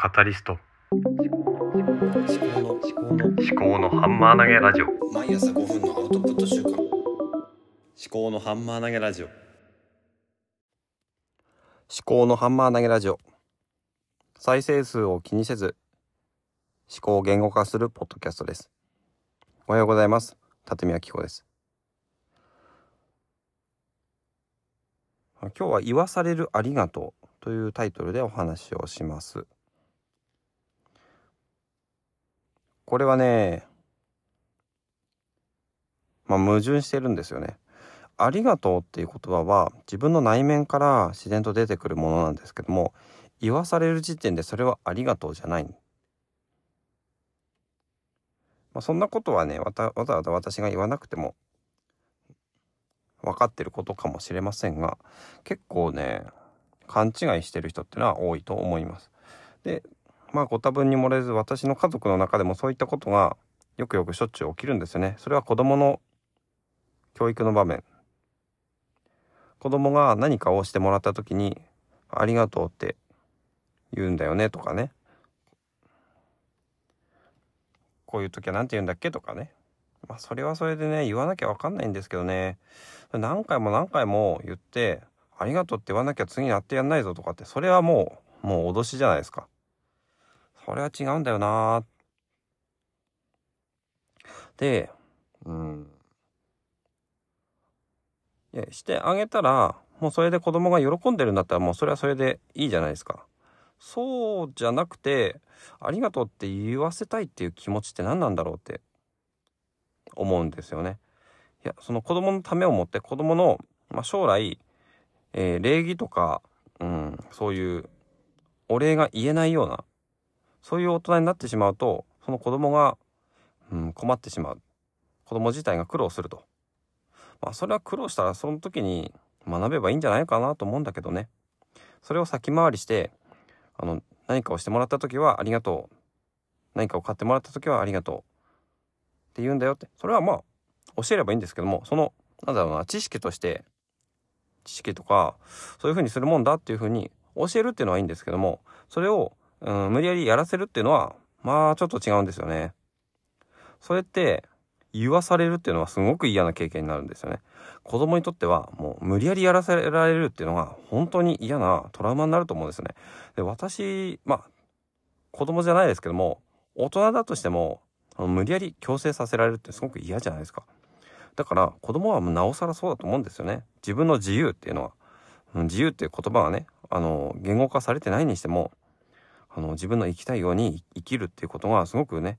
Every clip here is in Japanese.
カタリスト。思考の思考の思考のハンマー投げラジオ。毎朝5分のアウトプット週間思考のハンマー投げラジオ。思考のハンマー投げラジオ。再生数を気にせず思考を言語化するポッドキャストです。おはようございます。辰巳明子です。今日は言わされるありがとうというタイトルでお話をしますこれはねまあ矛盾してるんですよねありがとうっていう言葉は自分の内面から自然と出てくるものなんですけども言わされる時点でそれはありがとうじゃない。まあ、そんなことはねわたわざわざ私が言わなくても分かってることかもしれませんが結構ね勘違いしてる人ってのは多いと思います。でまあご多分に漏れず私の家族の中でもそういったことがよくよくしょっちゅう起きるんですよね。それは子供の教育の場面子供が何かをしてもらった時に「ありがとう」って言うんだよねとかねこういう時は何て言うんだっけとかねまあそれはそれでね言わなきゃ分かんないんですけどね何回も何回も言ってありがとうって言わなきゃ次やってやんないぞとかって、それはもう、もう脅しじゃないですか。それは違うんだよなで、うん。いや、してあげたら、もうそれで子供が喜んでるんだったらもうそれはそれでいいじゃないですか。そうじゃなくて、ありがとうって言わせたいっていう気持ちって何なんだろうって思うんですよね。いや、その子供のためを持って子供の、まあ、将来えー、礼儀とか、うん、そういうお礼が言えないようなそういう大人になってしまうとその子供が、うん、困ってしまう。子供自体が苦労すると。まあそれは苦労したらその時に学べばいいんじゃないかなと思うんだけどね。それを先回りしてあの何かをしてもらった時はありがとう。何かを買ってもらった時はありがとう。って言うんだよって。それはまあ教えればいいんですけどもそのなんだろうな知識として知識とかそういうふうにするもんだっていうふうに教えるっていうのはいいんですけどもそれを、うん、無理やりやらせるっていうのはまあちょっと違うんですよね。それって言わされるっていうのはすごく嫌な経験になるんですよね。子供にとってはもう無理やりやらせられるっていうのが本当に嫌なトラウマになると思うんですよね。で私まあ子供じゃないですけども大人だとしても無理やり強制させられるってすごく嫌じゃないですか。だから子供はもうなおさらそうだと思うんですよね。自分の自由っていうのは、自由っていう言葉がね、あの、言語化されてないにしても、あの、自分の生きたいように生きるっていうことがすごくね、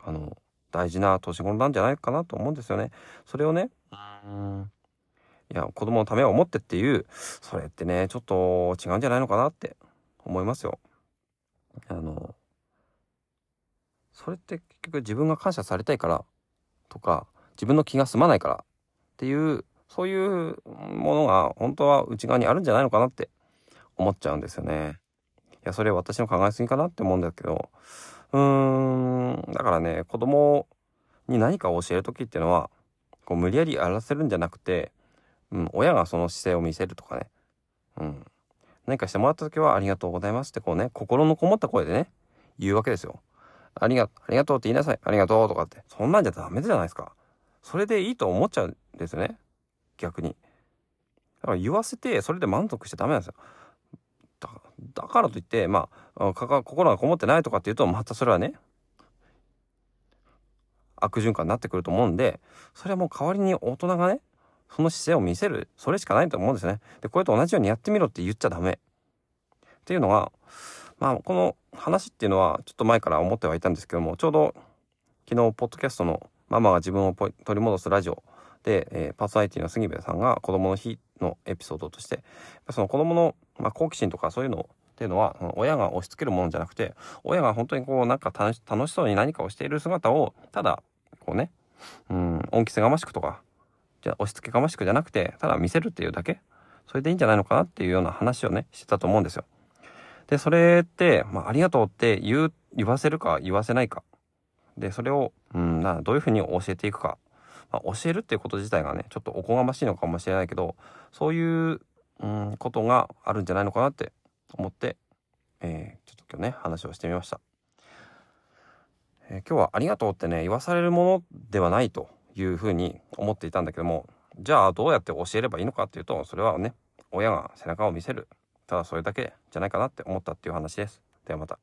あの、大事な年頃なんじゃないかなと思うんですよね。それをね、うん、いや、子供のためを思ってっていう、それってね、ちょっと違うんじゃないのかなって思いますよ。あの、それって結局自分が感謝されたいからとか、自分の気が済まないからっていうそういうものが本当は内側にあるんじゃないのかなって思っちゃうんですよね。いやそれ私の考えすぎかなって思うんだけどうーんだからね子供に何かを教える時っていうのはこう無理やりやらせるんじゃなくて、うん、親がその姿勢を見せるとかね、うん、何かしてもらった時は「ありがとうございます」ってこうね心のこもった声でね言うわけですよ。ありがありがとうって言いなさい。ありがとうとかって。そんなんじゃダメじゃないですか。それでいいと思っちゃうんですよね逆にだから言わせてそれで満足しちゃダメなんですよだからといってまあ心がこもってないとかっていうとまたそれはね悪循環になってくると思うんでそれはもう代わりに大人がねその姿勢を見せるそれしかないと思うんですね。でこれと同じようにやってみろって言っちゃダメ。っていうのがまあこの話っていうのはちょっと前から思ってはいたんですけどもちょうど昨日ポッドキャストのママが自分を取り戻すラジオで、えー、パーソナリティの杉部さんが子供の日のエピソードとしてその子供の、まあ、好奇心とかそういうのっていうのは親が押し付けるものじゃなくて親が本当にこうなんか楽しそうに何かをしている姿をただこうねうん恩着せがましくとかじゃ押し付けがましくじゃなくてただ見せるっていうだけ。それでいいんじゃないのかなっていうような話をねしてたと思うんですよ。でそれって、まあ、ありがとうって言う言わせるか言わせないか。でそれを、うん、などういうふうに教えていくか、まあ、教えるっていうこと自体がねちょっとおこがましいのかもしれないけどそういう、うん、ことがあるんじゃないのかなって思って、えー、ちょっと今日ね話をしてみました、えー今日はありがとうってね言わされるものではないというふうに思っていたんだけどもじゃあどうやって教えればいいのかっていうとそれはね親が背中を見せる。ただそれだけじゃないかなって思ったっていう話です。ではまた。